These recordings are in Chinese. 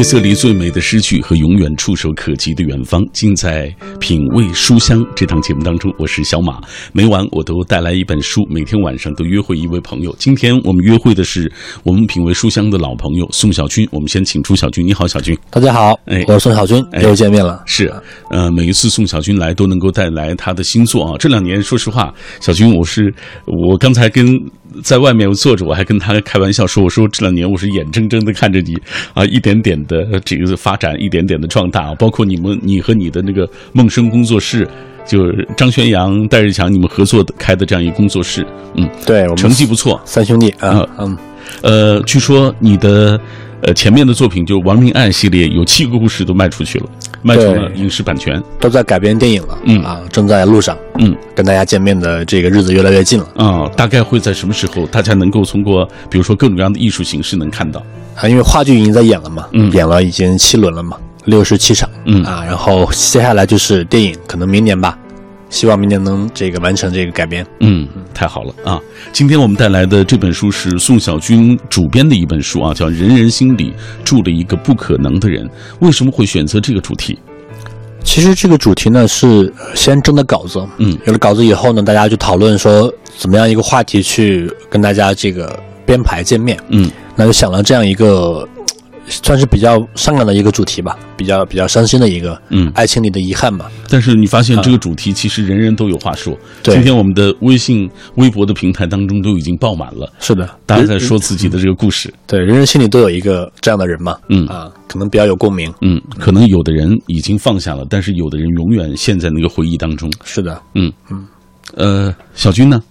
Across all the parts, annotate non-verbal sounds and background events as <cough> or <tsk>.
夜色里最美的诗句和永远触手可及的远方，尽在品味书香这档节目当中。我是小马，每晚我都带来一本书，每天晚上都约会一位朋友。今天我们约会的是我们品味书香的老朋友宋小军。我们先请出小军，你好，小军。大家好，哎我是宋小军，哎又见面了。是，呃，每一次宋小军来都能够带来他的新作啊。这两年，说实话，小军，我是我刚才跟在外面坐着，我还跟他开玩笑说，我说这两年我是眼睁睁的看着你啊，一点点的这个发展，一点点的壮大，包括你们，你和你的那个梦生工作室。就是张轩阳、戴日强你们合作的开的这样一个工作室，嗯，对，我们成绩不错。三兄弟啊啊，嗯，呃，据说你的呃前面的作品就是《亡命案》系列，有七个故事都卖出去了，卖成了影视版权。都在改编电影了，嗯啊，正在路上，嗯，跟大家见面的这个日子越来越近了啊、大概会在什么时候，大家能够通过比如说各种各样的艺术形式能看到？啊，因为话剧已经在演了嘛，嗯演了已经七轮了嘛，六十七场，嗯啊，然后接下来就是电影，可能明年吧，希望明年能这个完成这个改编。嗯，太好了啊！今天我们带来的这本书是宋小军主编的一本书啊，叫《人人心里住了一个不可能的人》。为什么会选择这个主题？其实这个主题呢是呃先征的稿子，嗯有了稿子以后呢，大家就讨论说怎么样一个话题去跟大家这个编排见面，嗯那就想了这样一个，算是比较伤感的一个主题吧，比较比较伤心的一个嗯。爱情里的遗憾吧。但是你发现这个主题其实人人都有话说。对今天我们的微信、微博的平台当中都已经爆满了，是的，大家在说自己的这个故事。对，人人心里都有一个这样的人嘛，嗯啊，可能比较有共鸣。嗯，可能有的人已经放下了，但是有的人永远陷在那个回忆当中。是的，嗯嗯，呃，小军呢？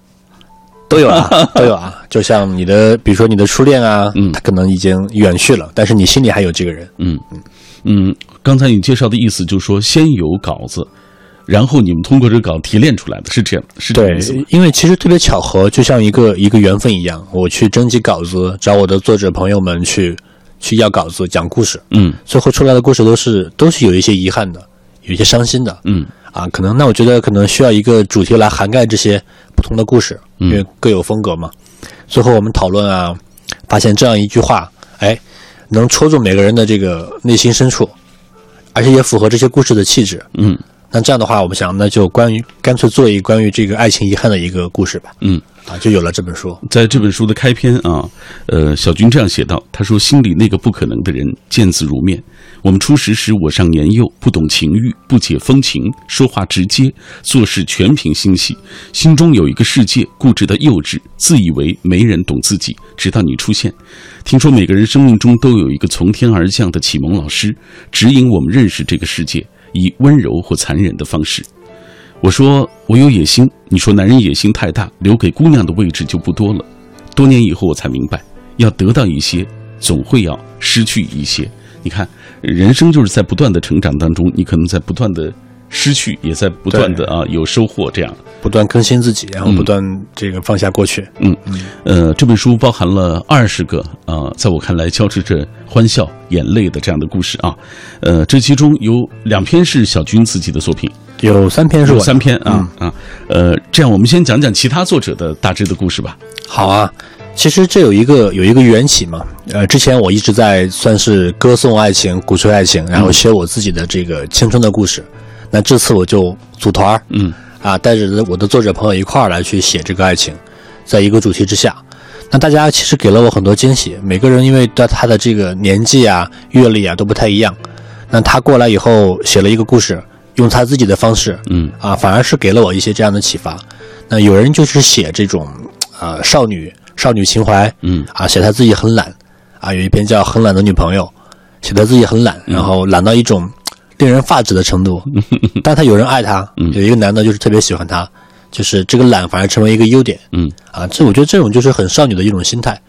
都有啊，<laughs> 都有啊。就像你的，比如说你的初恋啊，嗯他可能已经远去了，但是你心里还有这个人。嗯嗯嗯，刚才你介绍的意思就是说，先有稿子，然后你们通过这个稿提炼出来的，是这样，是这个对意思吗？，因为其实特别巧合，就像一个一个缘分一样，我去征集稿子，找我的作者朋友们去去要稿子讲故事，嗯最后出来的故事都是都是有一些遗憾的，有一些伤心的。嗯啊，可能那我觉得可能需要一个主题来涵盖这些不同的故事，嗯因为各有风格嘛。最后我们讨论啊，发现这样一句话，哎，能戳中每个人的这个内心深处，而且也符合这些故事的气质。嗯那这样的话，我们想，那就关于干脆做一个关于这个爱情遗憾的一个故事吧。嗯，啊，就有了这本书。在这本书的开篇啊，呃，小军这样写道：“他说，心里那个不可能的人见字如面。我们初识时，我尚年幼，不懂情欲，不解风情，说话直接，做事全凭心细，心中有一个世界，固执的幼稚，自以为没人懂自己。直到你出现，听说每个人生命中都有一个从天而降的启蒙老师，指引我们认识这个世界，以温柔或残忍的方式。”我说我有野心，你说男人野心太大，留给姑娘的位置就不多了。多年以后我才明白，要得到一些，总会要失去一些。你看，人生就是在不断的成长当中，你可能在不断的失去，也在不断的啊有收获。这样，不断更新自己，然后不断这个放下过去。嗯，嗯呃，这本书包含了二十个啊、呃在我看来交织着欢笑、眼泪的这样的故事啊。呃，这其中有两篇是小军自己的作品，有三篇是三篇啊、啊。呃，这样我们先讲讲其他作者的大致的故事吧。好啊，其实这有一个有一个缘起嘛。呃，之前我一直在算是歌颂爱情、鼓吹爱情，然后写我自己的这个青春的故事。那这次我就组团儿嗯啊，带着我的作者朋友一块儿来去写这个爱情，在一个主题之下。那大家其实给了我很多惊喜，每个人因为对他的这个年纪啊、阅历啊都不太一样。那他过来以后写了一个故事，用他自己的方式，嗯啊，反而是给了我一些这样的启发。那有人就是写这种呃少女少女情怀，嗯啊，写他自己很懒，啊，有一篇叫《很懒的女朋友》，写他自己很懒，然后懒到一种令人发指的程度。<laughs> 但他有人爱他，有一个男的就是特别喜欢他，就是这个懒反而成为一个优点嗯啊。这我觉得这种就是很少女的一种心态，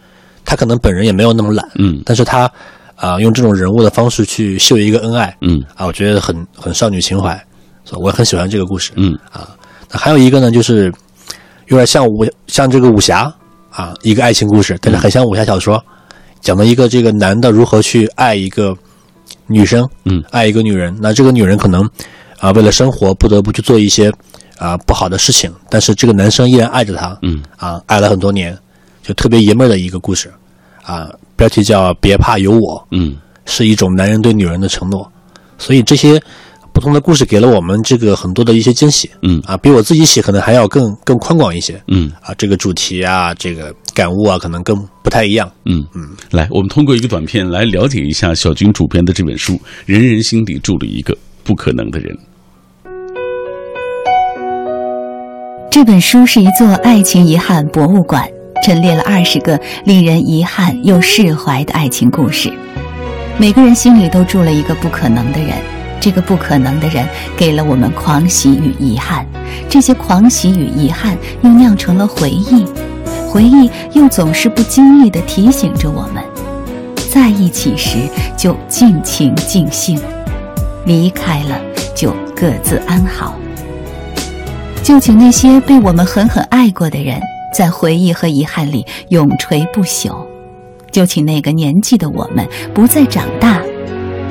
他可能本人也没有那么懒，嗯但是他啊用这种人物的方式去秀一个恩爱嗯啊，我觉得很很少女情怀，所以我很喜欢这个故事。嗯啊那还有一个呢，就是有点像武像这个武侠啊，一个爱情故事，但是很像武侠小说，讲的一个这个男的如何去爱一个女生，嗯，爱一个女人。那这个女人可能啊，为了生活不得不去做一些啊不好的事情，但是这个男生依然爱着她，嗯啊，爱了很多年，就特别爷们儿的一个故事啊。标题叫《别怕有我》，嗯是一种男人对女人的承诺。所以这些不同的故事给了我们这个很多的一些惊喜。嗯啊，比我自己写可能还要更更宽广一些。嗯啊，这个主题啊，这个感悟啊，可能更不太一样。嗯嗯，来，我们通过一个短片来了解一下小军主编的这本书《人人心底住了一个不可能的人》。这本书是一座爱情遗憾博物馆，陈列了二十个令人遗憾又释怀的爱情故事。每个人心里都住了一个不可能的人，这个不可能的人给了我们狂喜与遗憾，这些狂喜与遗憾又酿成了回忆，回忆又总是不经意地提醒着我们：在一起时就尽情尽兴，离开了就各自安好。就请那些被我们狠狠爱过的人，在回忆和遗憾里永垂不朽。就请那个年纪的我们不再长大，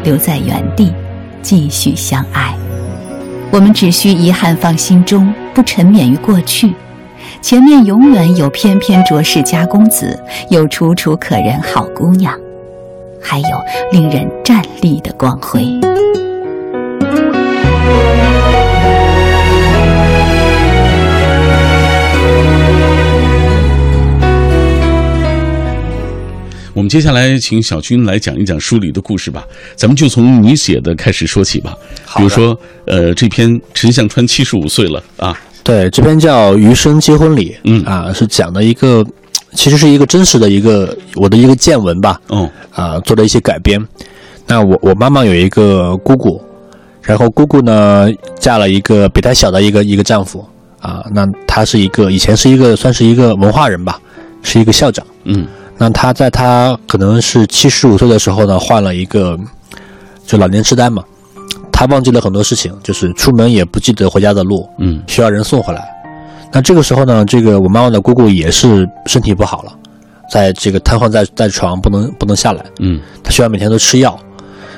留在原地，继续相爱。我们只需遗憾放心中，不沉湎于过去。前面永远有翩翩卓世家公子，有楚楚可人好姑娘，还有令人站立的光辉。我们接下来请小军来讲一讲书里的故事吧，咱们就从你写的开始说起吧。比如说，呃，这篇陈向川七十五岁了啊，对，这篇叫《余生结婚礼》，嗯。啊，是讲的一个，其实是一个真实的一个我的一个见闻吧，哦，啊，做了一些改编。那我我妈妈有一个姑姑，然后姑姑呢嫁了一个比她小的一个一个丈夫，啊，那她是一个以前是一个算是一个文化人吧，是一个校长。嗯那他在他可能是七十五岁的时候呢，患了一个就老年痴呆嘛，他忘记了很多事情，就是出门也不记得回家的路，嗯。需要人送回来。那这个时候呢，这个我妈妈的姑姑也是身体不好了，在这个瘫痪在在床不能不能下来，嗯。她需要每天都吃药。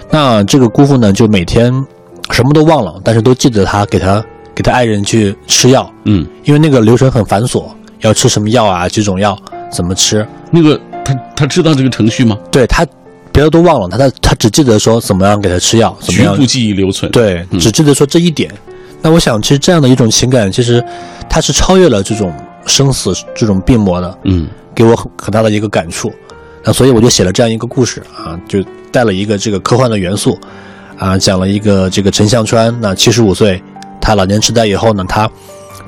那这个姑父呢，就每天什么都忘了，但是都记得他给他给他爱人去吃药，嗯，因为那个流程很繁琐，要吃什么药啊，几种药怎么吃，那个他他知道这个程序吗？对他别的都忘了，他他他只记得说怎么样给他吃药，怎么样局部记忆留存。，对，嗯只记得说这一点。那我想，其实这样的一种情感，其实它是超越了这种生死这种病魔的，嗯给我很很大的一个感触。那所以我就写了这样一个故事啊，就带了一个这个科幻的元素啊，讲了一个这个陈向川，那七十五岁，他老年痴呆以后呢，他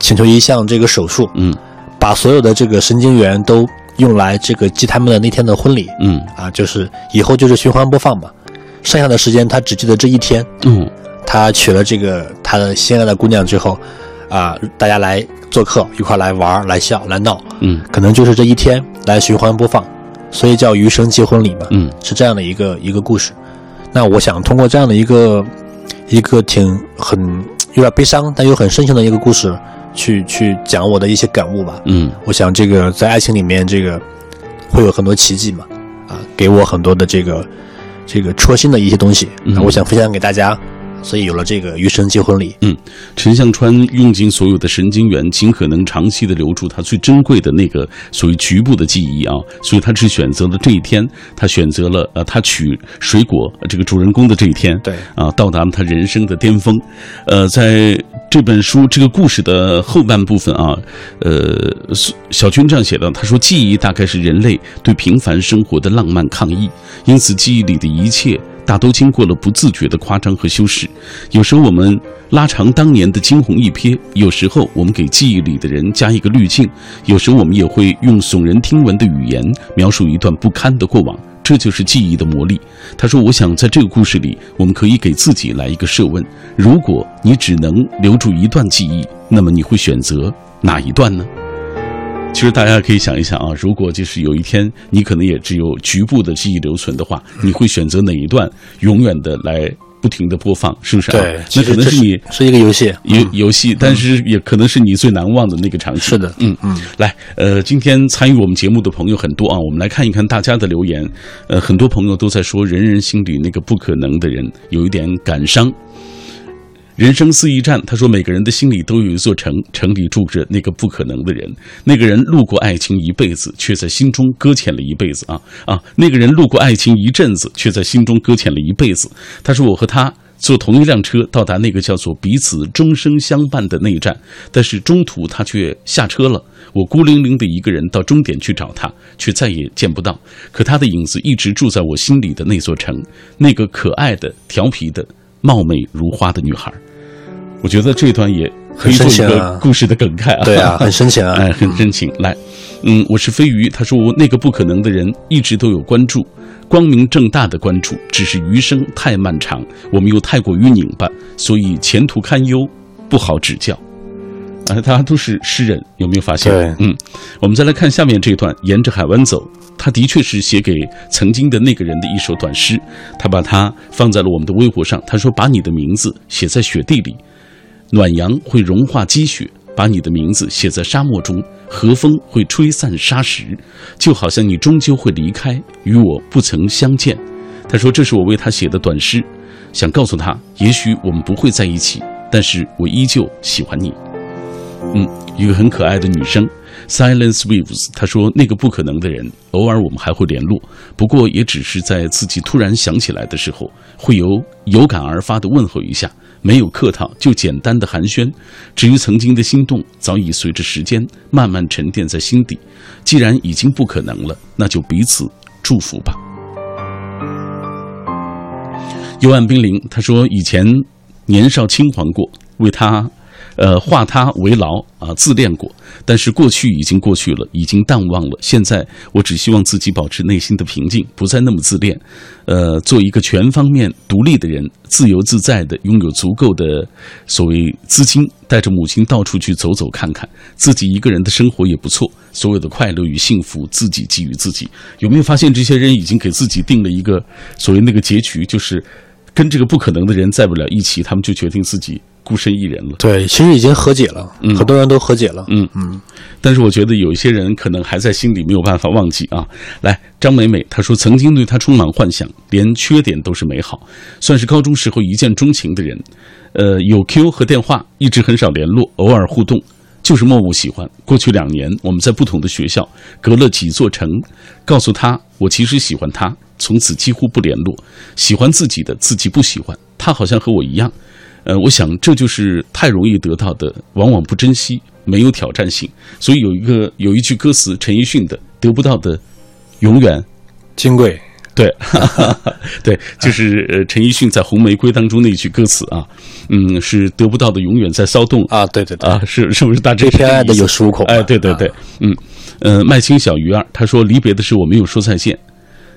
请求一项这个手术，嗯把所有的这个神经元都用来这个记他们的那天的婚礼。嗯。啊，就是以后就是循环播放嘛，剩下的时间他只记得这一天。嗯。他娶了这个他的心爱的姑娘之后，啊，大家来做客，一块来玩儿、来笑、来闹，嗯。可能就是这一天来循环播放，所以叫《余生记婚礼》嘛，嗯。是这样的一个一个故事。那我想通过这样的一个一个挺很有点悲伤但又很深情的一个故事，去去讲我的一些感悟吧。嗯。我想这个在爱情里面，这个会有很多奇迹嘛，啊，给我很多的这个这个戳心的一些东西，嗯。那我想分享给大家，所以有了这个余生结婚礼。嗯，陈向川用尽所有的神经元，尽可能长期的留住他最珍贵的那个所谓局部的记忆啊，所以他只选择了这一天，他选择了呃，他取水果呃这个主人公的这一天，对。啊，到达了他人生的巅峰。呃，在这本书这个故事的后半部分啊，呃，小军这样写的，他说，记忆大概是人类对平凡生活的浪漫抗议，因此记忆里的一切。大都经过了不自觉的夸张和修饰，有时候我们拉长当年的惊鸿一瞥，有时候我们给记忆里的人加一个滤镜，有时候我们也会用耸人听闻的语言描述一段不堪的过往，这就是记忆的魔力。他说：“我想在这个故事里，我们可以给自己来一个设问：如果你只能留住一段记忆，那么你会选择哪一段呢？”其实大家可以想一想啊，如果就是有一天你可能也只有局部的记忆留存的话，你会选择哪一段永远的来不停的播放，是不是、啊？对，那可能是你是一个游戏，游游戏，但是也可能是你最难忘的那个场景。是的嗯嗯。来，呃，今天参与我们节目的朋友很多啊，我们来看一看大家的留言。呃，很多朋友都在说，人人心里那个不可能的人有一点感伤。人生四驿站，他说每个人的心里都有一座城，城里住着那个不可能的人。那个人路过爱情一辈子，却在心中搁浅了一辈子啊啊！那个人路过爱情一阵子，却在心中搁浅了一辈子。他说我和他坐同一辆车到达那个叫做彼此终生相伴的那一站，但是中途他却下车了。我孤零零的一个人到终点去找他，却再也见不到。可他的影子一直住在我心里的那座城，那个可爱的、调皮的。貌美如花的女孩，我觉得这段也可以做一个故事的梗概啊。对啊，很深情啊，<laughs> 哎，很深情。来，嗯，我是飞鱼。他说我，那个不可能的人一直都有关注，光明正大的关注，只是余生太漫长，我们又太过于拧巴，所以前途堪忧，不好指教。啊，他都是诗人，有没有发现？对，嗯，我们再来看下面这段，沿着海湾走。他的确是写给曾经的那个人的一首短诗，他把它放在了我们的微博上。他说：“把你的名字写在雪地里，暖阳会融化积雪；把你的名字写在沙漠中，和风会吹散沙石，就好像你终究会离开，与我不曾相见。”他说：“这是我为他写的短诗，想告诉他，也许我们不会在一起，但是我依旧喜欢你。”嗯，一个很可爱的女生。Silence Waves，他说：“那个不可能的人，偶尔我们还会联络，不过也只是在自己突然想起来的时候，会有有感而发的问候一下，没有客套，就简单的寒暄。至于曾经的心动，早已随着时间慢慢沉淀在心底。既然已经不可能了，那就彼此祝福吧。”幽暗冰凌，他说：“以前年少轻狂过，为他。”呃，化他为牢啊，自恋过，但是过去已经过去了，已经淡忘了。现在我只希望自己保持内心的平静，不再那么自恋，呃，做一个全方面独立的人，自由自在的，拥有足够的所谓资金，带着母亲到处去走走看看，自己一个人的生活也不错。所有的快乐与幸福自己给予自己。有没有发现这些人已经给自己定了一个所谓那个结局，就是跟这个不可能的人在不了一起，他们就决定自己。孤身一人了，对，其实已经和解了，很多人都和解了，嗯。嗯，但是我觉得有一些人可能还在心里没有办法忘记啊。来，张美美她说，曾经对他充满幻想，连缺点都是美好，算是高中时候一见钟情的人，呃，有 Q 和电话，一直很少联络，偶尔互动，就是默默喜欢。过去两年，我们在不同的学校，隔了几座城，告诉他我其实喜欢他，从此几乎不联络，喜欢自己的自己不喜欢，他好像和我一样。呃，我想这就是太容易得到的，往往不珍惜，没有挑战性。所以有一个有一句歌词，陈奕迅的“得不到的，永远金贵”。对，<laughs> 对，就是呃陈奕迅在《红玫瑰》当中那句歌词啊，嗯，是得不到的永远在骚动啊，对对对，啊，是是不是大致偏爱的有恃无恐？哎，对对对，嗯，呃，麦青小鱼儿他说离别的时候我没有说再见。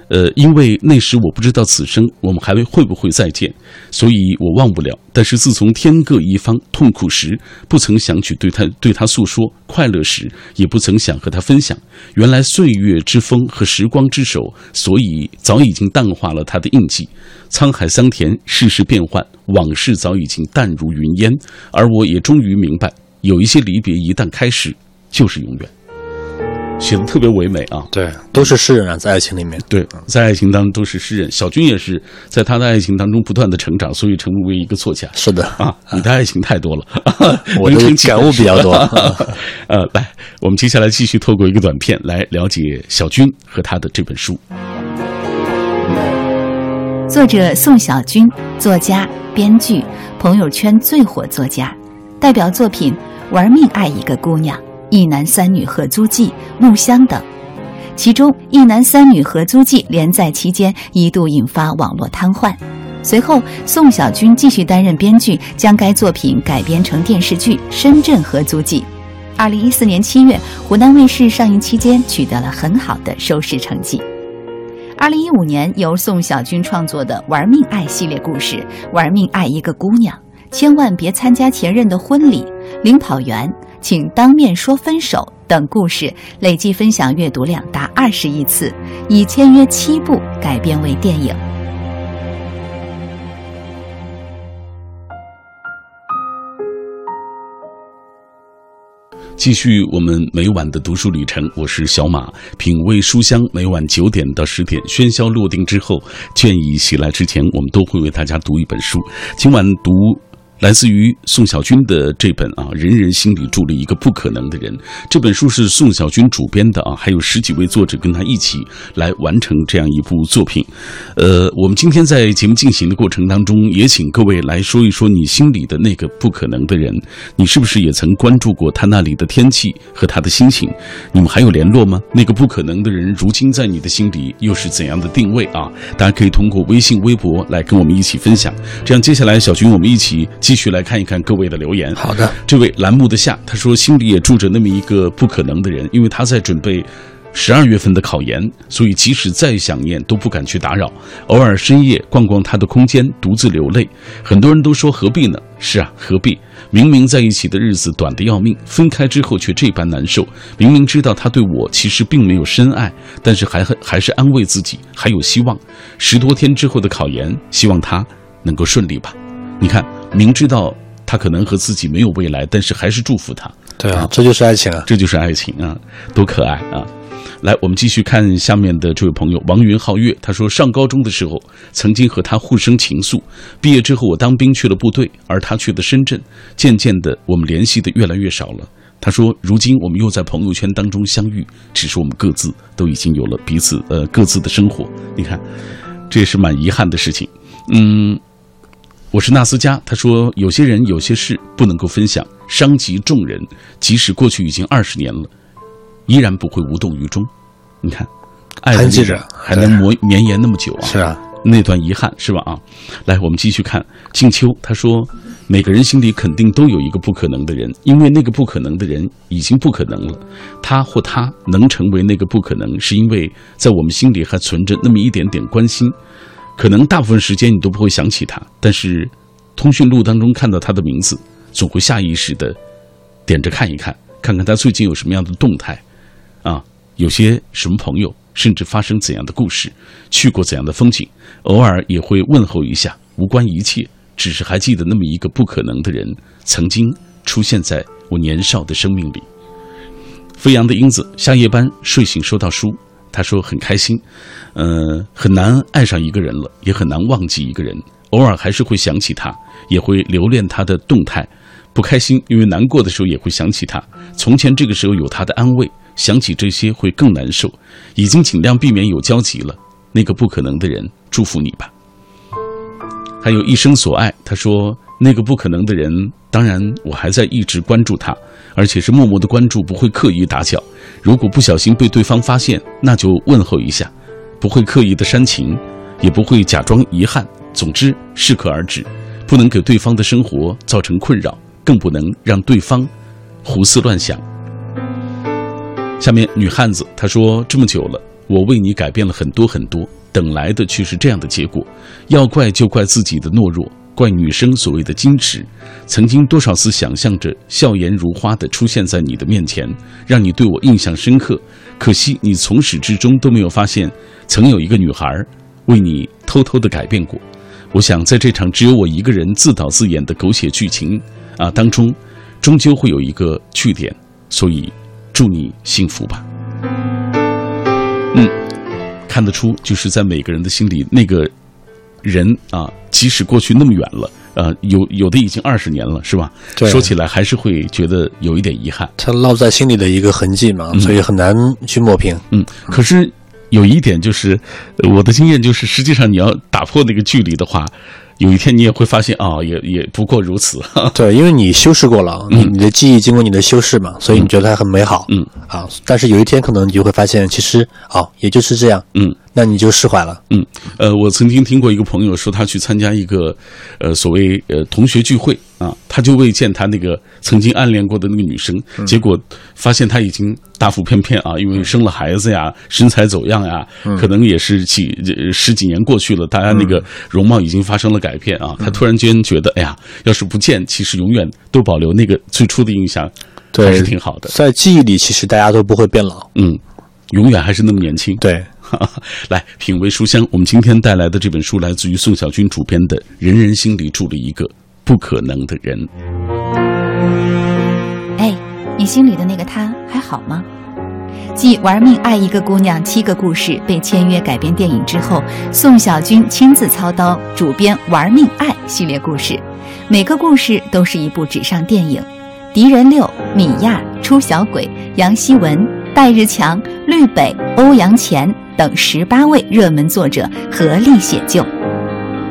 呃，因为那时我不知道此生我们还会不会再见，所以我忘不了。但是自从天各一方，痛苦时不曾想去对他对他诉说，快乐时也不曾想和他分享。原来岁月之风和时光之手，所以早已经淡化了他的印记。沧海桑田，世事变幻，往事早已经淡如云烟。而我也终于明白，有一些离别一旦开始，就是永远。写的特别唯美啊！对，都是诗人啊，在爱情里面。对，在爱情当中都是诗人。小军也是在他的爱情当中不断的成长，所以成为一个作家。是的啊，你的爱情太多了，<laughs> 我的感悟比较多。<laughs> 呃，来，我们接下来继续透过一个短片来了解小军和他的这本书。作者宋小军，作家、编剧，朋友圈最火作家，代表作品《玩命爱一个姑娘》。一男三女合租记、木香等，其中一男三女合租记连载期间一度引发网络瘫痪。随后，宋小军继续担任编剧，将该作品改编成电视剧《深圳合租记》。二零一四年七月，湖南卫视上映期间取得了很好的收视成绩。二零一五年，由宋小军创作的《玩命爱》系列故事，《玩命爱一个姑娘》，千万别参加前任的婚礼，领跑员。请当面说分手等故事累计分享阅读量达二十亿次，已签约七部改编为电影。继续我们每晚的读书旅程，我是小马，品味书香。每晚九点到十点，喧嚣落定之后，倦意袭来之前，我们都会为大家读一本书。今晚读。来自于宋小军的这本啊，人人心里住了一个不可能的人。这本书是宋小军主编的啊，还有十几位作者跟他一起来完成这样一部作品。呃，我们今天在节目进行的过程当中，也请各位来说一说你心里的那个不可能的人，你是不是也曾关注过他那里的天气和他的心情？你们还有联络吗？那个不可能的人，如今在你的心里又是怎样的定位啊？大家可以通过微信、微博来跟我们一起分享。这样，接下来小军，我们一起。继续来看一看各位的留言。好的，这位栏目的夏他说心里也住着那么一个不可能的人，因为他在准备十二月份的考研，所以即使再想念都不敢去打扰。偶尔深夜逛逛他的空间，独自流泪。很多人都说何必呢？是啊，何必？明明在一起的日子短得要命，分开之后却这般难受。明明知道他对我其实并没有深爱，但是还还是安慰自己还有希望。十多天之后的考研，希望他能够顺利吧。你看。明知道他可能和自己没有未来，但是还是祝福他。对啊，这就是爱情啊！这就是爱情啊，多可爱啊！来，我们继续看下面的这位朋友王云皓月，他说上高中的时候曾经和他互生情愫，毕业之后我当兵去了部队，而他去了深圳，渐渐的我们联系的越来越少了。他说，如今我们又在朋友圈当中相遇，只是我们各自都已经有了彼此呃各自的生活。你看，这也是蛮遗憾的事情。嗯。我是纳斯加，他说有些人有些事不能够分享，伤及众人，即使过去已经二十年了，依然不会无动于衷。你看，爱的记着还能磨绵延那么久啊！是啊，那段遗憾是吧？啊，来，我们继续看静秋，他说每个人心里肯定都有一个不可能的人，因为那个不可能的人已经不可能了。他或他能成为那个不可能，是因为在我们心里还存着那么一点点关心。可能大部分时间你都不会想起他，但是通讯录当中看到他的名字，总会下意识的点着看一看，看看他最近有什么样的动态，啊，有些什么朋友，甚至发生怎样的故事，去过怎样的风景，偶尔也会问候一下。无关一切，只是还记得那么一个不可能的人，曾经出现在我年少的生命里。飞扬的英子下夜班睡醒收到书。他说很开心，呃，很难爱上一个人了，也很难忘记一个人，偶尔还是会想起他，也会留恋他的动态，不开心，因为难过的时候也会想起他。从前这个时候有他的安慰，想起这些会更难受，已经尽量避免有交集了。那个不可能的人，祝福你吧。还有一生所爱，他说那个不可能的人，当然我还在一直关注他，而且是默默的关注，不会刻意打搅。如果不小心被对方发现，那就问候一下，不会刻意的煽情，也不会假装遗憾。总之，适可而止，不能给对方的生活造成困扰，更不能让对方胡思乱想。下面，女汉子她说：“这么久了，我为你改变了很多很多，等来的却是这样的结果。要怪就怪自己的懦弱。”怪女生所谓的矜持，曾经多少次想象着笑颜如花的出现在你的面前，让你对我印象深刻。可惜你从始至终都没有发现，曾有一个女孩为你偷偷的改变过。我想在这场只有我一个人自导自演的狗血剧情啊当中，终究会有一个句点。所以，祝你幸福吧。嗯，看得出就是在每个人的心里那个。人啊，即使过去那么远了，呃，有有的已经二十年了，是吧？说起来还是会觉得有一点遗憾。他烙在心里的一个痕迹嘛，所以很难去抹平。嗯，可是有一点就是，我的经验就是，实际上你要打破那个距离的话。有一天你也会发现啊，也也不过如此。<laughs> 对，因为你修饰过了，你你的记忆经过你的修饰嘛，所以你觉得它很美好。嗯，啊，但是有一天可能你就会发现，其实哦，也就是这样。嗯，那你就释怀了。嗯，呃，我曾经听过一个朋友说，他去参加一个呃所谓呃同学聚会啊，他就为见他那个曾经暗恋过的那个女生，结果发现他已经大腹便便啊，因为生了孩子呀，身材走样呀，可能也是几十几年过去了，大家那个容貌已经发生了改。变啊！他突然间觉得，哎呀，要是不见，其实永远都保留那个最初的印象，还是挺好的。在记忆里，其实大家都不会变老，嗯，永远还是那么年轻。对，<laughs> 来品味书香。我们今天带来的这本书来自于宋小军主编的《人人心里住了一个不可能的人》。哎，你心里的那个他还好吗？继《玩命爱一个姑娘》七个故事被签约改编电影之后，宋小军亲自操刀主编《玩命爱》系列故事，每个故事都是一部纸上电影。狄仁六、米娅、出小鬼、杨希文、戴日强、绿北、欧阳前等十八位热门作者合力写就，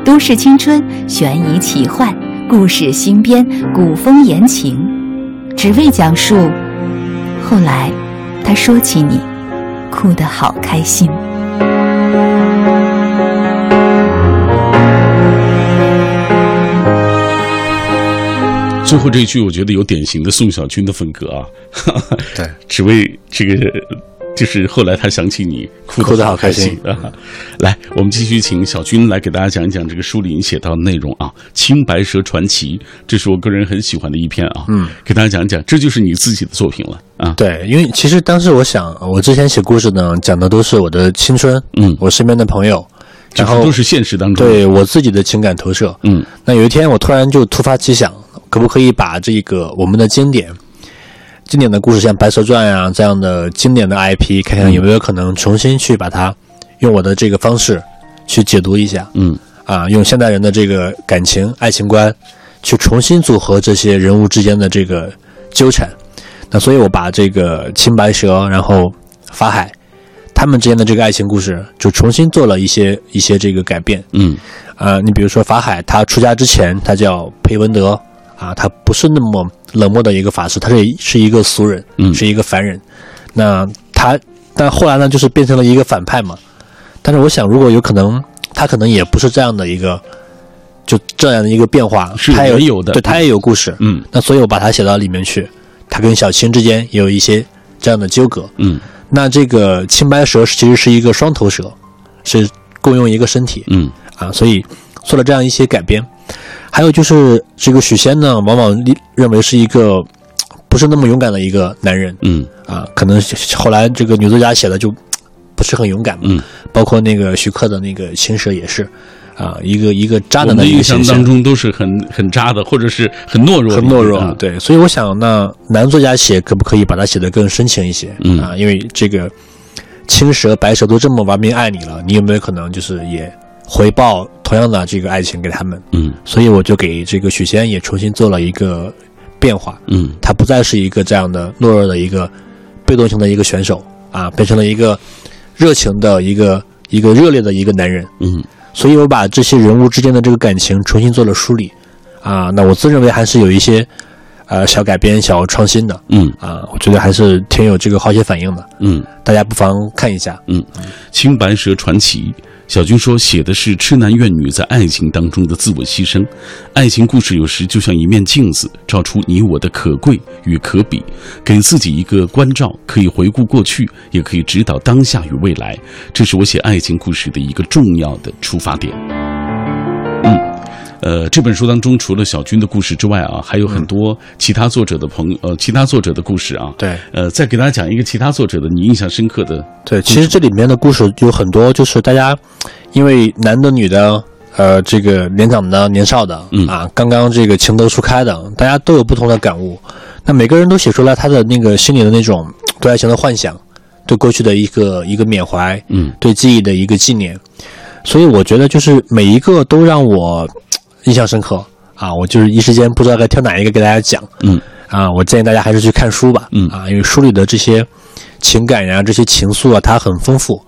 都市青春、悬疑奇幻、故事新编、古风言情，只为讲述。后来，他说起你，哭得好开心。最后这一句，我觉得有典型的宋小军的风格啊。对，<laughs> 只为这个，就是后来他想起你，哭哭得好开开心啊。来，我们继续请小军来给大家讲一讲这个书里你写到的内容啊，《青白蛇传奇》，这是我个人很喜欢的一篇啊。嗯，给大家讲一讲，这就是你自己的作品了啊。对，因为其实当时我想，我之前写故事呢，讲的都是我的青春，嗯我身边的朋友，然后就是都是现实当中。，对我自己的情感投射。嗯那有一天，我突然就突发奇想，可不可以把这个我们的经典、经典的故事，像《白蛇传》呀这样的经典的 IP，看看有没有可能重新去把它用我的这个方式去解读一下嗯啊，用现代人的这个感情、爱情观去重新组合这些人物之间的这个纠缠。那所以，我把这个青白蛇，然后法海他们之间的这个爱情故事，就重新做了一些一些这个改变。嗯啊，你比如说法海，他出家之前，他叫裴文德啊，他不是那么冷漠的一个法师，他是是一个俗人，嗯是一个凡人。那他，但后来呢，就是变成了一个反派嘛。但是我想，如果有可能，他可能也不是这样的一个，就这样的一个变化，是他也原有的对他也有故事。嗯那所以我把它写到里面去，他跟小青之间也有一些这样的纠葛。嗯那这个青白蛇其实是一个双头蛇，是共用一个身体。嗯啊，所以做了这样一些改编。还有就是这个许仙呢，往往认认为是一个不是那么勇敢的一个男人。嗯。啊，可能后来这个女作家写的就 <tsk> 不是很勇敢嘛，嗯，包括那个徐克的那个青蛇也是。啊，一个一个渣男的印象。当中都是很很渣的，或者是很懦弱很懦弱，啊。对，所以我想，那男作家写可不可以把它写得更深情一些？嗯。啊，因为这个青蛇、白蛇都这么玩命爱你了，你有没有可能就是也回报同样的这个爱情给他们？嗯。所以我就给这个许仙也重新做了一个变化，嗯。他不再是一个这样的懦弱的一个被动型的一个选手啊，变成了一个热情的一个一个热烈的一个男人。嗯。所以我把这些人物之间的这个感情重新做了梳理。啊，那我自认为还是有一些呃小改编、小创新的嗯啊，我觉得还是挺有这个化学反应的，嗯。大家不妨看一下。嗯，《青白蛇传奇》，小军说写的是痴男怨女在爱情当中的自我牺牲。爱情故事有时就像一面镜子，照出你我的可贵与可比，给自己一个关照，可以回顾过去，也可以指导当下与未来。这是我写爱情故事的一个重要的出发点。嗯。呃，这本书当中除了小军的故事之外啊，还有很多其他作者的朋友，呃，其他作者的故事啊。对呃，再给大家讲一个其他作者的你印象深刻的对，其实这里面的故事有很多，就是大家因为男的、女的，呃，这个年长的、年少的，嗯啊，刚刚这个情窦初开的，大家都有不同的感悟。那每个人都写出来他的那个心里的那种对爱情的幻想，对过去的一个一个缅怀，嗯对记忆的一个纪念。所以我觉得就是每一个都让我印象深刻啊！我就是一时间不知道该挑哪一个给大家讲嗯啊！我建议大家还是去看书吧，嗯啊，因为书里的这些情感呀、这些情愫啊，它很丰富，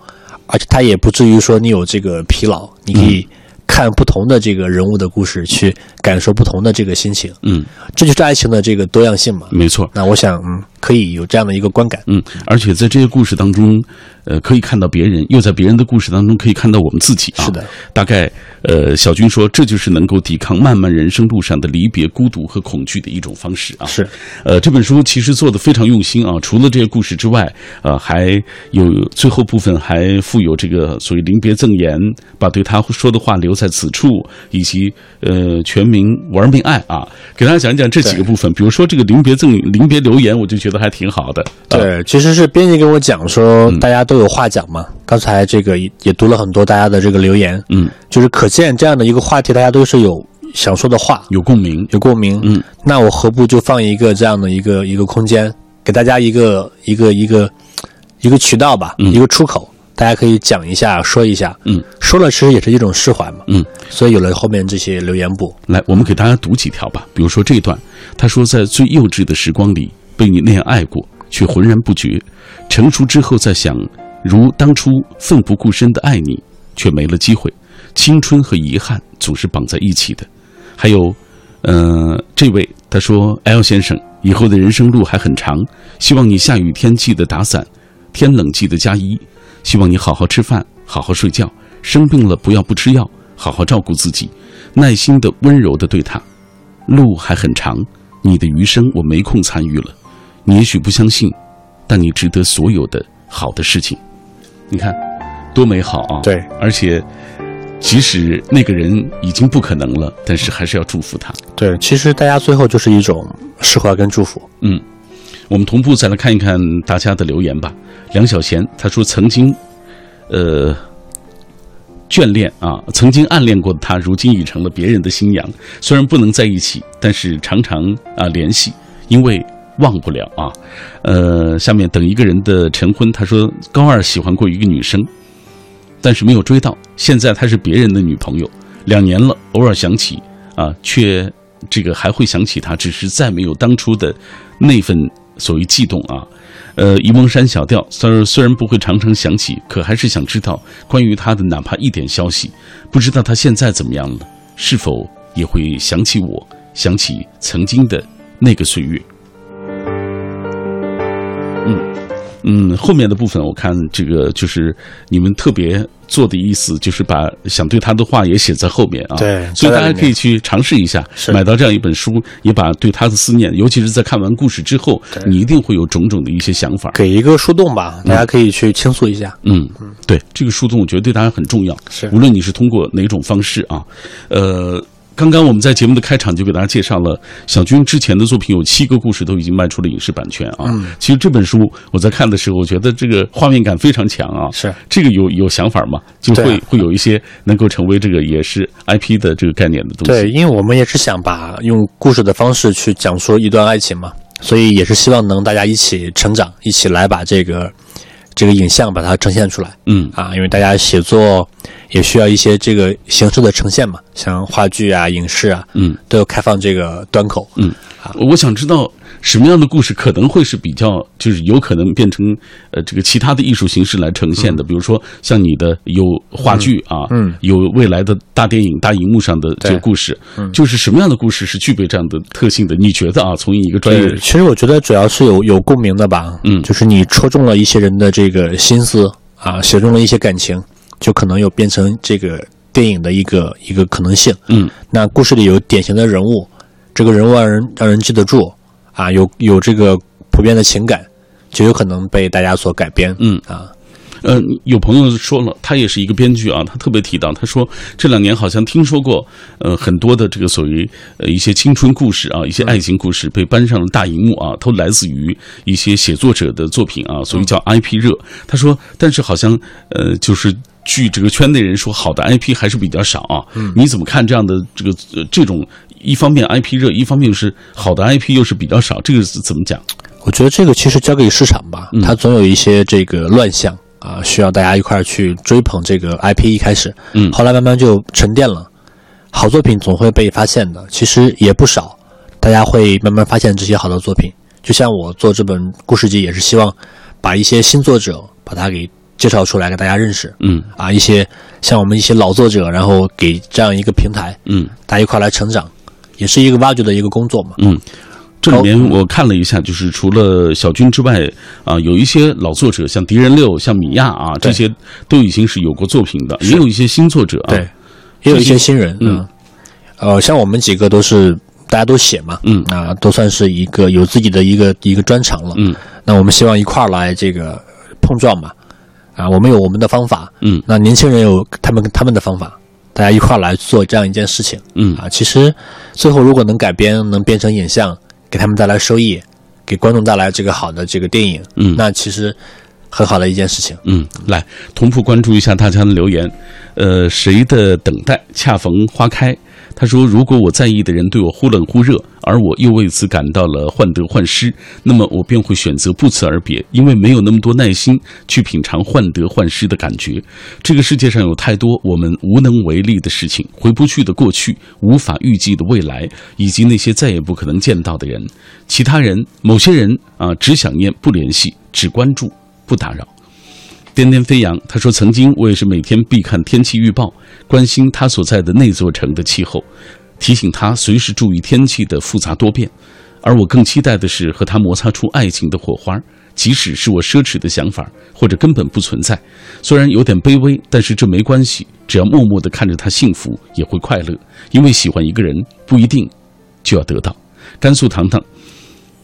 而且它也不至于说你有这个疲劳，你可以看不同的这个人物的故事，去感受不同的这个心情，嗯，这就是爱情的这个多样性嘛。没错。那我想，嗯，可以有这样的一个观感。嗯，而且在这些故事当中，呃，可以看到别人，又在别人的故事当中可以看到我们自己啊。是的，大概，呃，小军说，这就是能够抵抗漫漫人生路上的离别、孤独和恐惧的一种方式啊。是，呃，这本书其实做的非常用心啊，除了这些故事之外，呃，还有最后部分还附有这个所谓临别赠言，把对他说的话留在此处，以及呃全民玩命爱啊，给大家讲一讲这几个部分。比如说这个临别赠临别留言，我就觉得还挺好的。啊，对，其实是编辑跟我讲说，大家都有话讲嘛。刚才这个也也读了很多大家的这个留言，嗯，就是可见这样的一个话题，大家都是有想说的话，有共鸣。有共鸣。嗯，那我何不就放一个这样的一个一个空间，给大家一个一个一个一个渠道吧，嗯一个出口，大大家可以讲一下，说一下，嗯，说了其实也是一种释怀嘛，嗯，所以有了后面这些留言簿。来，我们给大家读几条吧。比如说这一段，他说，在最幼稚的时光里被你那样爱过，却浑然不觉；成熟之后再想，如当初奋不顾身的爱你，却没了机会。青春和遗憾总是绑在一起的。还有，呃，这位他说，L 先生，以后的人生路还很长，希望你下雨天记得打伞，天冷记得加衣。希望你好好吃饭，好好睡觉，生病了不要不吃药，好好照顾自己，耐心的、温柔的对他。路还很长，你的余生我没空参与了。你也许不相信，但你值得所有的好的事情。你看，多美好啊！对，而且即使那个人已经不可能了，但是还是要祝福他。对，其实大家最后就是一种释怀跟祝福。嗯，我们同步再来看一看大家的留言吧。梁小贤他说：“曾经，呃，眷恋啊，曾经暗恋过的他，如今已成了别人的新娘。虽然不能在一起，但是常常啊联系，因为忘不了啊。呃，下面等一个人的晨昏，他说高二喜欢过一个女生，但是没有追到，现在她是别人的女朋友，两年了，偶尔想起啊，却这个还会想起她，只是再没有当初的那份所谓悸动啊。”呃，沂蒙山小调，虽虽然不会常常想起，可还是想知道关于他的哪怕一点消息。不知道他现在怎么样了，是否也会想起我，想起曾经的那个岁月。嗯嗯，后面的部分我看这个就是你们特别做的意思，就是把想对他的话也写在后面啊。对所以大家可以去尝试一下，买到这样一本书，也把对他的思念，尤其是在看完故事之后，你一定会有种种的一些想法。给一个树洞吧，大家可以去倾诉一下。嗯，对，这个树洞我觉得对大家很重要。是无论你是通过哪种方式啊，呃，刚刚我们在节目的开场就给大家介绍了小军之前的作品有七个故事都已经卖出了影视版权啊。嗯其实这本书我在看的时候，我觉得这个画面感非常强啊。是这个有有想法吗？就会、啊会有一些能够成为这个也是 IP 的这个概念的东西。对，因为我们也是想把用故事的方式去讲述一段爱情嘛，所以也是希望能大家一起成长，一起来把这个这个影像把它呈现出来嗯啊。因为大家写作也需要一些这个形式的呈现嘛，像话剧啊、影视啊，嗯。都有开放这个端口。嗯，啊。我想知道什么样的故事可能会是比较，就是有可能变成呃这个其他的艺术形式来呈现的，比如说像你的有话剧啊，嗯。有未来的大电影、大荧幕上的这个故事，嗯。就是什么样的故事是具备这样的特性的？你觉得啊，从一个专业，其实我觉得主要是有有共鸣的吧，嗯。就是你戳中了一些人的这个心思啊，写中了一些感情，就可能有变成这个电影的一个一个可能性。嗯那故事里有典型的人物，这个人物让人让人记得住啊，有有这个普遍的情感，就有可能被大家所改编。嗯啊，呃，有朋友说了，他也是一个编剧啊，他特别提到，他说这两年好像听说过，呃，很多的这个所谓呃一些青春故事啊，一些爱情故事被搬上了大荧幕啊，都来自于一些写作者的作品啊，所以叫 IP 热。他说，但是好像呃，就是据这个圈内人说，好的 IP 还是比较少啊。你怎么看这样的这个呃这种？一方面 IP 热，一方面是好的 IP 又是比较少，这个是怎么讲？我觉得这个其实交给市场吧，嗯它总有一些这个乱象啊，需要大家一块儿去追捧这个 IP。一开始，嗯后来慢慢就沉淀了，好作品总会被发现的，其实也不少，大家会慢慢发现这些好的作品。就像我做这本故事集，也是希望把一些新作者把它给介绍出来，给大家认识。嗯。啊，一些像我们一些老作者，然后给这样一个平台，嗯。大家一块来成长，也是一个挖掘的一个工作嘛。嗯，这里面我看了一下，就是除了小军之外啊，有一些老作者，像狄仁六、像米亚啊，这些都已经是有过作品的，也有一些新作者啊。对，也有一些新人，嗯，呃，像我们几个都是大家都写嘛，嗯。啊，都算是一个有自己的一个一个专长了，嗯。那我们希望一块儿来这个碰撞嘛，啊，我们有我们的方法，嗯那年轻人有他们他们的方法，大家一块儿来做这样一件事情嗯啊。其实最后如果能改编，能变成影像，给他们带来收益，给观众带来这个好的这个电影，嗯那其实很好的一件事情。嗯，来同步关注一下大家的留言。呃，谁的等待恰逢花开？他说：“如果我在意的人对我忽冷忽热，而我又为此感到了患得患失，那么我便会选择不辞而别，因为没有那么多耐心去品尝患得患失的感觉。这个世界上有太多我们无能为力的事情，回不去的过去，无法预计的未来，以及那些再也不可能见到的人。其他人，某些人啊，只想念不联系，只关注不打扰。”颠颠飞扬，他说：“曾经我也是每天必看天气预报，关心他所在的那座城的气候，提醒他随时注意天气的复杂多变。而我更期待的是和他摩擦出爱情的火花，即使是我奢侈的想法，或者根本不存在。虽然有点卑微，但是这没关系，只要默默地看着他幸福，也会快乐。因为喜欢一个人不一定就要得到。”甘肃糖糖，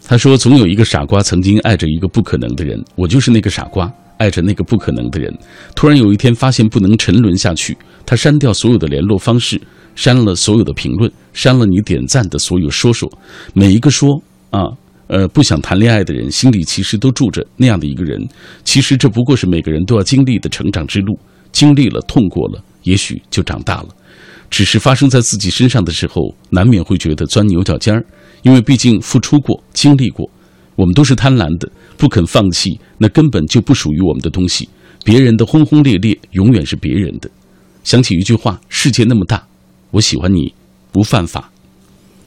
他说：“总有一个傻瓜曾经爱着一个不可能的人，我就是那个傻瓜。”爱着那个不可能的人，突然有一天发现不能沉沦下去，他删掉所有的联络方式，删了所有的评论，删了你点赞的所有说说。每一个说啊呃不想谈恋爱的人，心里其实都住着那样的一个人。其实这不过是每个人都要经历的成长之路，经历了痛过了，也许就长大了。只是发生在自己身上的时候，难免会觉得钻牛角尖儿，因为毕竟付出过，经历过。我们都是贪婪的，不肯放弃那根本就不属于我们的东西。别人的轰轰烈烈，永远是别人的。想起一句话：世界那么大，我喜欢你，不犯法。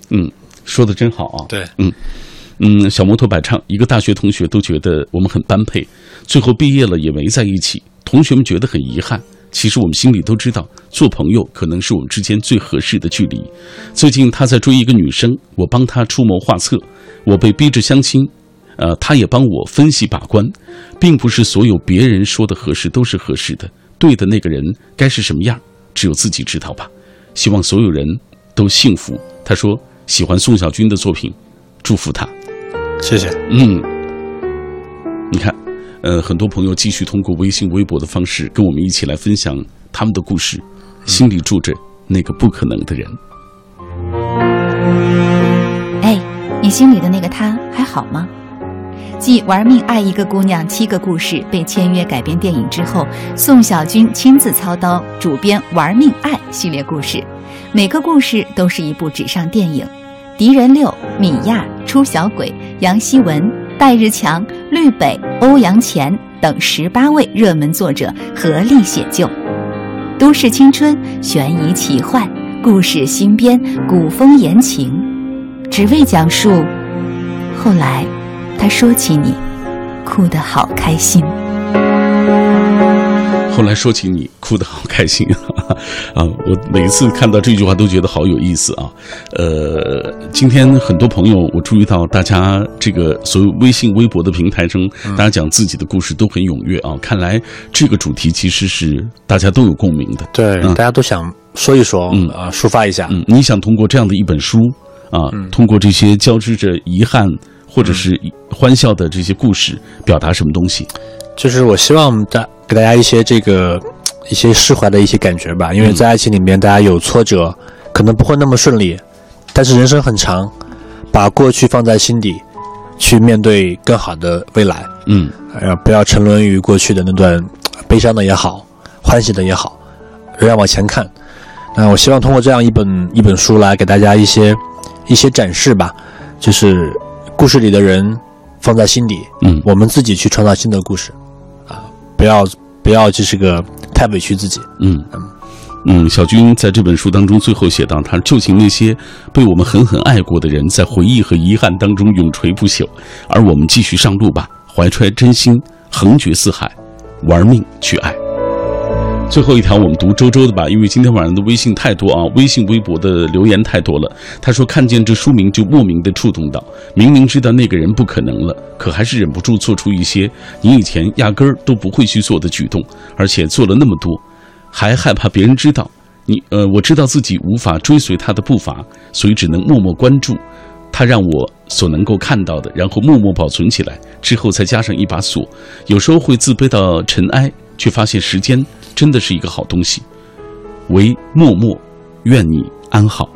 嗯，说的真好啊。对，嗯嗯，小摩托摆唱，一个大学同学都觉得我们很般配，最后毕业了也没在一起。同学们觉得很遗憾，其实我们心里都知道，做朋友可能是我们之间最合适的距离。最近他在追一个女生，我帮他出谋划策，我被逼着相亲。呃，他也帮我分析把关，并不是所有别人说的合适都是合适的，对的那个人该是什么样，只有自己知道吧。希望所有人都幸福。他说喜欢宋小军的作品，祝福他。谢谢。嗯，你看，呃，很多朋友继续通过微信、微博的方式跟我们一起来分享他们的故事，心里住着那个不可能的人。哎，你心里的那个他还好吗？继《玩命爱一个姑娘》七个故事被签约改编电影之后，宋小军亲自操刀主编《玩命爱》系列故事，每个故事都是一部纸上电影。狄仁六、米娅、出小鬼、杨希文、戴日强、绿北、欧阳乾等十八位热门作者合力写就，都市青春、悬疑奇幻、故事新编、古风言情，只为讲述后来。他说起你，哭得好开心。后来说起你，哭得好开心啊！<laughs> 我每一次看到这句话都觉得好有意思啊。呃，今天很多朋友，我注意到大家这个所有微信、微博的平台上，大家讲自己的故事都很踊跃啊。看来这个主题其实是大家都有共鸣的。对，大家都想说一说，嗯啊，抒发一下。嗯，你想通过这样的一本书啊，通过这些交织着遗憾。或者是欢笑的这些故事，表达什么东西？就是我希望大给大家一些这个一些释怀的一些感觉吧。因为在爱情里面，大家有挫折，可能不会那么顺利，但是人生很长，把过去放在心底，去面对更好的未来。嗯，呃，不要沉沦于过去的那段悲伤的也好，欢喜的也好，仍然往前看。那我希望通过这样一本一本书来给大家一些一些展示吧，就是。故事里的人放在心底，嗯，我们自己去创造新的故事，啊，不要不要就是个太委屈自己，嗯嗯嗯。小军在这本书当中最后写到，他就请那些被我们狠狠爱过的人，在回忆和遗憾当中永垂不朽，而我们继续上路吧，怀揣真心，横绝四海，玩命去爱。最后一条，我们读周周的吧，因为今天晚上的微信太多啊，微信、微博的留言太多了。他说看见这书名就莫名的触动到，明明知道那个人不可能了，可还是忍不住做出一些你以前压根儿都不会去做的举动，而且做了那么多，还害怕别人知道。你呃，我知道自己无法追随他的步伐，所以只能默默关注他让我所能够看到的，然后默默保存起来，之后再加上一把锁。有时候会自卑到尘埃，却发现时间。真的是一个好东西，唯默默，愿你安好。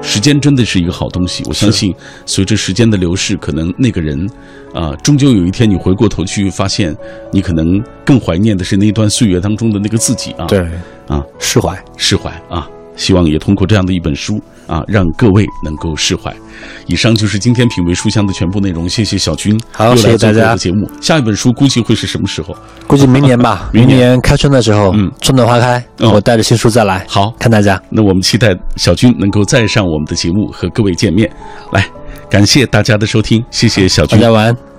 时间真的是一个好东西，我相信，随着时间的流逝，可能那个人，啊，终究有一天你回过头去发现，你可能更怀念的是那段岁月当中的那个自己啊。对，啊，释怀，释怀啊。希望也通过这样的一本书啊，让各位能够释怀。以上就是今天品味书香的全部内容，谢谢小军，好谢谢大家的节目。下一本书估计会是什么时候？估计明年吧，明年开春的时候，嗯春暖花开，哦我带着新书再来，好，看大家。那我们期待小军能够再上我们的节目和各位见面。来，感谢大家的收听，谢谢小军大家。晚安。